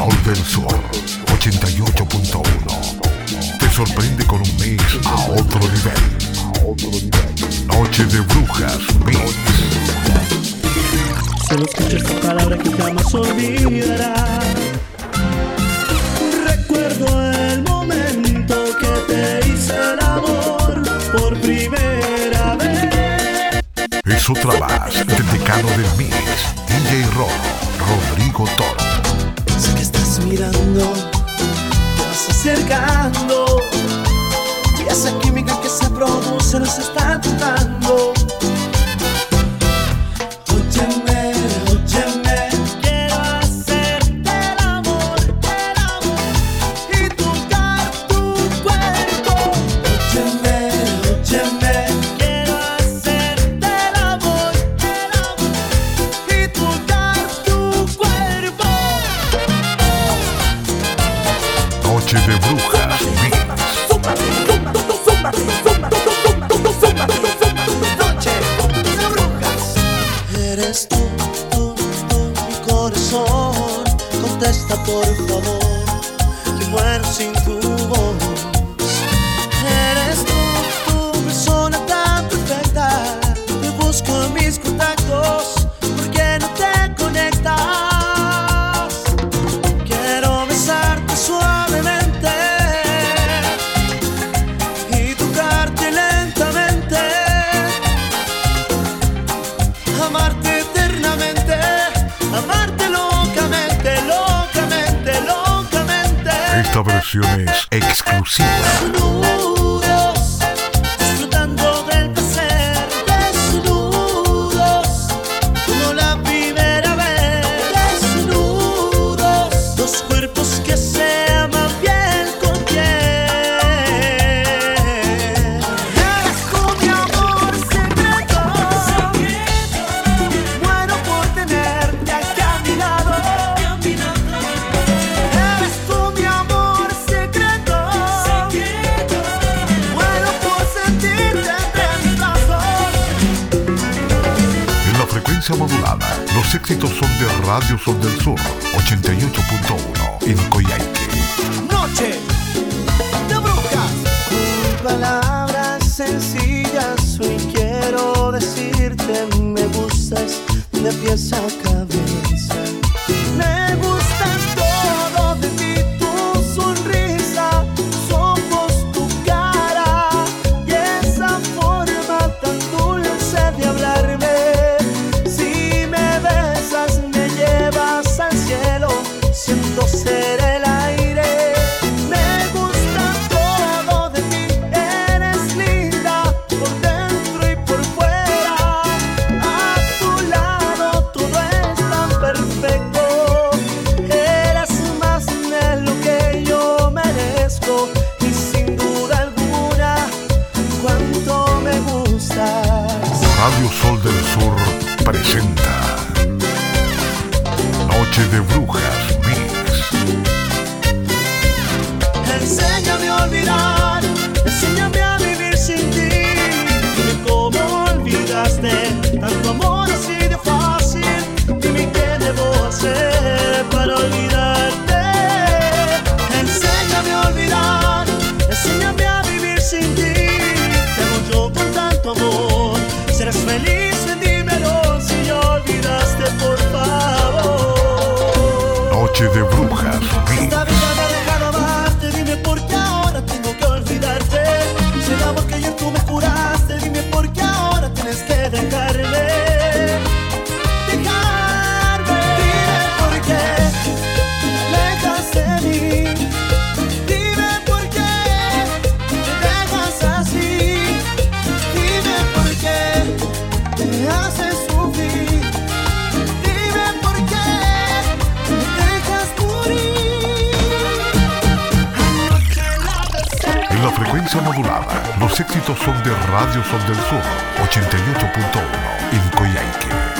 Sol del Sur 88.1 te sorprende con un mix a otro nivel. Noche de Brujas Mix. Solo escucha esta palabra que jamás olvidará. Recuerdo el momento que te hice el amor por primera vez. Es otra más del decano del mix, DJ Ron, Rodrigo Toro. Mirando, te vas acercando. Y esa química que se produce nos está tocando. Noche de Brujas Mix. Eres tú, tú, tú, mi corazón. Contesta por favor, que muero sin tu voz. Versión frecuencia modulada, los éxitos son de Radio Sol del Sur 88.1 en Coyhaique. Noche de brujas. Con palabras sencillas hoy quiero decirte me gustas de pies a cabeza. Radio Sol del Sur presenta Noche de Brujas Mix. Enséñame olvidar, feliz, dímelo si ya olvidaste, por favor. Noche de Brujas modulada, los éxitos son de Radio Sol del Sur 88.1 en Coyhaique.